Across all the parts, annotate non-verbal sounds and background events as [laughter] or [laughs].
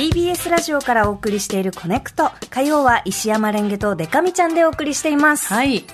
TBS ラジオからお送りしているコネクト。火曜は石山レンゲとデカミちゃんでお送りしています。はい。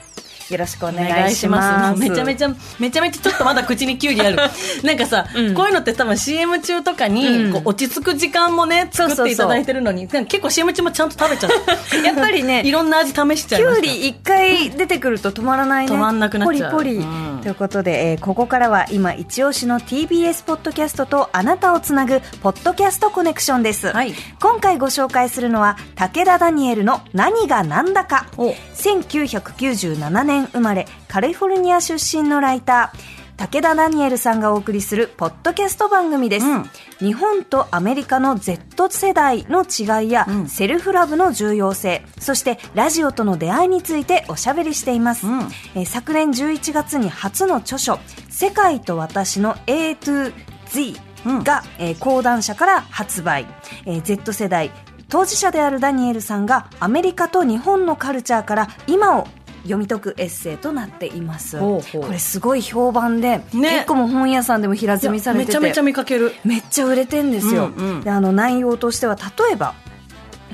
よろしくお願いします。めちゃめちゃ、めちゃめちゃちょっとまだ口にキュウリある。[laughs] なんかさ、うんこういうのって多分 CM 中とかに、うんこう落ち着く時間もね、作っていただいてるのに、結構 CM 中もちゃんと食べちゃう。[laughs] やっぱりね [laughs] いろんな味試しちゃいました。キュウリ一回出てくると止まらないね。止まんなくなっちゃうポリポリ。うんということで、えーここからは今一押しの TBS ポッドキャストとあなたをつなぐポッドキャストコネクションです。はい今回ご紹介するのは武田ダニエルの何が何だか。お1997年生まれ、カリフォルニア出身のライター。武田ダニエルさんがお送りするポッドキャスト番組です、うん。日本とアメリカの Z 世代の違いや、うん。セルフラブの重要性そしてラジオとの出会いについておしゃべりしています、うん。えー昨年11月に初の著書「世界と私の A to Z」が、えー講談社から発売、えー Z 世代当事者であるダニエルさんがアメリカと日本のカルチャーから今を読み解くエッセイとなっています。これすごい評判で、ね。結構もう本屋さんでも平積みされててめちゃめちゃ見かける。めっちゃ売れてんですよ、うん。うん。であの内容としては例えば、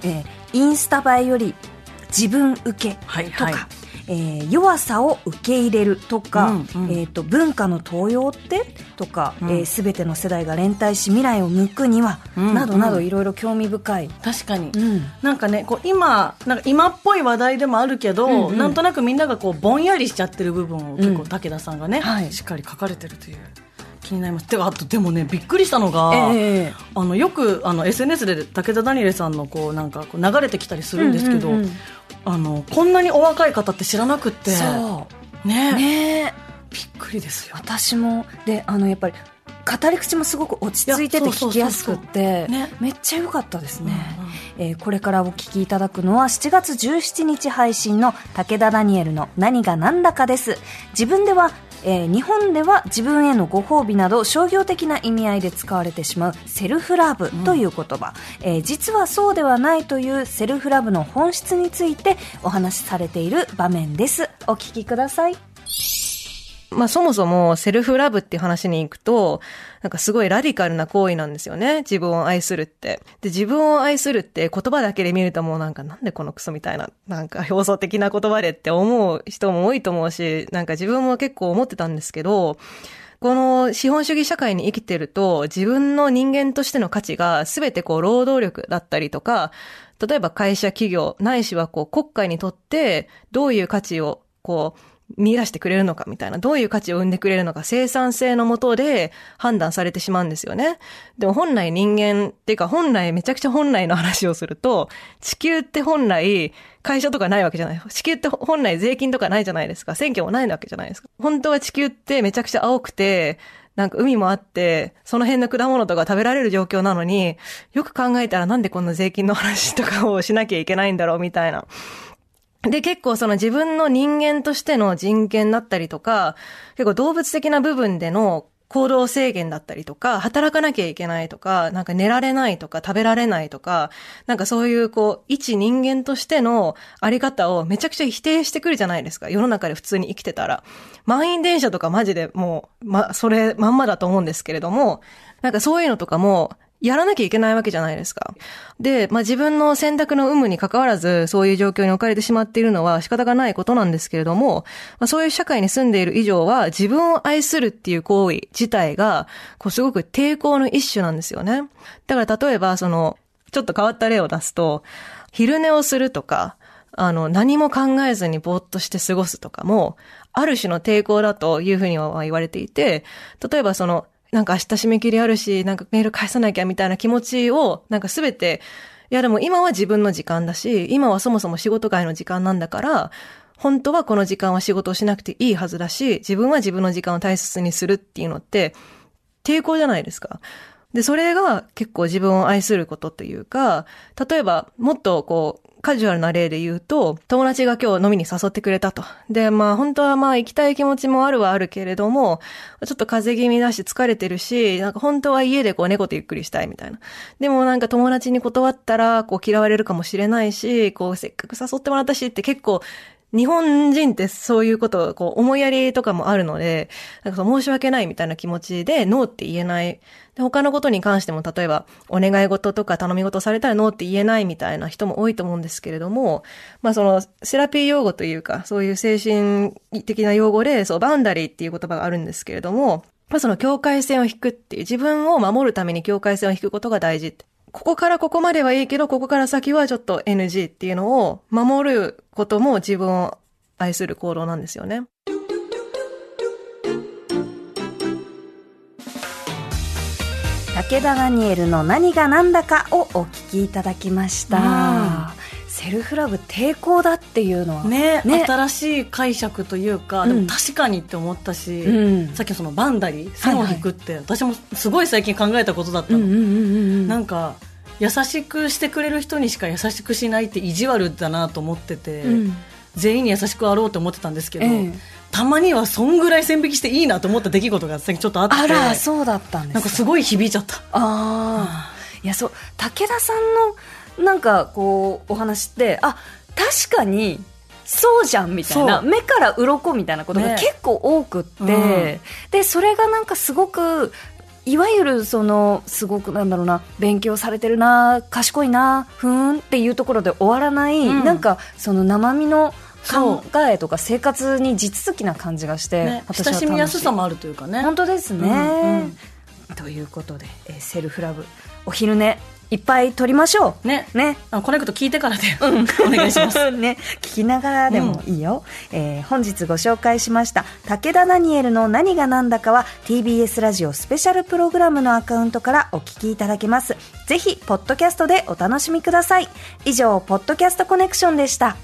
えーインスタ映えより自分受けとか、はいはいえー弱さを受け入れるとか、うんうん。えー、と文化の登用ってとか、うん。えー全ての世代が連帯し未来を向くには、うんなどなどうんいろいろ興味深い、確かに。うん。なんかね、こう今、なんか今っぽい話題でもあるけど、うんうん。なんとなくみんながこうぼんやりしちゃってる部分を結構うん武田さんがね、はい。しっかり書かれてるという気になります。あとでもね、びっくりしたのが、ええあのよくあの SNS で武田ダニエルさんのこうなんかこう流れてきたりするんですけど、うんうんうんあのこんなにお若い方って知らなくって。そう。ね。ね。えびっくりですよ。私もであのやっぱり語り口もすごく落ち着いてて聞きやすくってね。めっちゃ良かったですね、うんえーこれからお聞きいただくのは7月17日配信の武田ダニエルの何が何だかです。自分ではえー日本では自分へのご褒美など商業的な意味合いで使われてしまうセルフラブという言葉、えー実はそうではないというセルフラブの本質についてお話しされている場面です。お聞きくださいまあそもそもセルフラブっていう話に行くと、なんかすごいラディカルな行為なんですよね。自分を愛するって。で、自分を愛するって言葉だけで見るともうなんかなんでこのクソみたいな、なんか表層的な言葉でって思う人も多いと思うし、なんか自分も結構思ってたんですけど、この資本主義社会に生きてると、自分の人間としての価値が全てこう労働力だったりとか、例えば会社企業、ないしはこう国家にとってどういう価値をこう見出してくれるのかみたいな、どういう価値を生んでくれるのか、生産性のもとで判断されてしまうんですよね。でも本来人間っていうか本来めちゃくちゃ本来の話をすると、地球って本来会社とかないわけじゃない。地球って本来税金とかないじゃないですか。選挙もないわけじゃないですか。本当は地球ってめちゃくちゃ青くて、なんか海もあって、その辺の果物とか食べられる状況なのに、よく考えたらなんでこんな税金の話とかをしなきゃいけないんだろうみたいな。で、結構その自分の人間としての人権だったりとか、結構動物的な部分での行動制限だったりとか、働かなきゃいけないとか、なんか寝られないとか、食べられないとか、なんかそういうこう、一人間としてのあり方をめちゃくちゃ否定してくるじゃないですか。世の中で普通に生きてたら。満員電車とかマジでもう、ま、それまんまだと思うんですけれども、なんかそういうのとかも、やらなきゃいけないわけじゃないですか。で、まあ、自分の選択の有無に関わらず、そういう状況に置かれてしまっているのは仕方がないことなんですけれども、まあ、そういう社会に住んでいる以上は、自分を愛するっていう行為自体が、こう、すごく抵抗の一種なんですよね。だから例えば、その、ちょっと変わった例を出すと、昼寝をするとか、あの、何も考えずにぼーっとして過ごすとかも、ある種の抵抗だというふうには言われていて、例えばその、なんか明日締め切りあるし、なんかメール返さなきゃみたいな気持ちを、なんかすべて、いやでも今は自分の時間だし、今はそもそも仕事外の時間なんだから、本当はこの時間は仕事をしなくていいはずだし、自分は自分の時間を大切にするっていうのって、抵抗じゃないですか。で、それが結構自分を愛することというか、例えばもっとこう、カジュアルな例で言うと、友達が今日飲みに誘ってくれたと。で、まあ本当はまあ行きたい気持ちもあるはあるけれども、ちょっと風邪気味だし疲れてるし、なんか本当は家でこう猫とゆっくりしたいみたいな。でもなんか友達に断ったらこう嫌われるかもしれないし、こうせっかく誘ってもらったしって結構日本人ってそういうこと、こう、思いやりとかもあるので、なんか申し訳ないみたいな気持ちで、ノーって言えない。で、他のことに関しても、例えば、お願い事とか頼み事されたらノーって言えないみたいな人も多いと思うんですけれども、まあその、セラピー用語というか、そういう精神的な用語で、そう、バウンダリーっていう言葉があるんですけれども、まあその境界線を引くっていう、自分を守るために境界線を引くことが大事って。ここからここまではいいけど、ここから先はちょっと NG っていうのを守ることも自分を愛する行動なんですよね。武田ダニエルの何が何だかをお聞きいただきました。セルフラブ抵抗だっていうのは。ねね。新しい解釈というか、うん。でも確かにって思ったし、うん。さっきのそのバンダリー線を引くって、私もすごい最近考えたことだったの、うんうんうんうんなんか優しくしてくれる人にしか優しくしないって意地悪だなと思ってて、うん。全員に優しくあろうと思ってたんですけど、ええ。たまにはそんぐらい線引きしていいなと思った出来事が最近ちょっとあってあら、そうだったんですなんかすごい響いちゃった。ああ。いや、そう、武田さんの、なんか、こう、お話って、あ、確かに、そうじゃんみたいな、目から鱗みたいなことがね。結構多くって、うん。で、それがなんかすごく、いわゆるその、すごくなんだろうな、勉強されてるな、賢いな、ふーんっていうところで終わらない、うん。なんか、その生身の考えとか生活に地続きな感じがして、ね、親しみやすさももあるというかね。本当ですね、うんうん。ということで、えーセルフラブお昼寝いっぱい取りましょう。ね。ね。あコネクト聞いてからで、[laughs] お願いします。[laughs] ね、聞きながらでもいいよ、えー本日ご紹介しました武田ダニエルの何が何だかは TBS ラジオスペシャルプログラムのアカウントからお聞きいただけます。ぜひポッドキャストでお楽しみください。以上ポッドキャストコネクションでした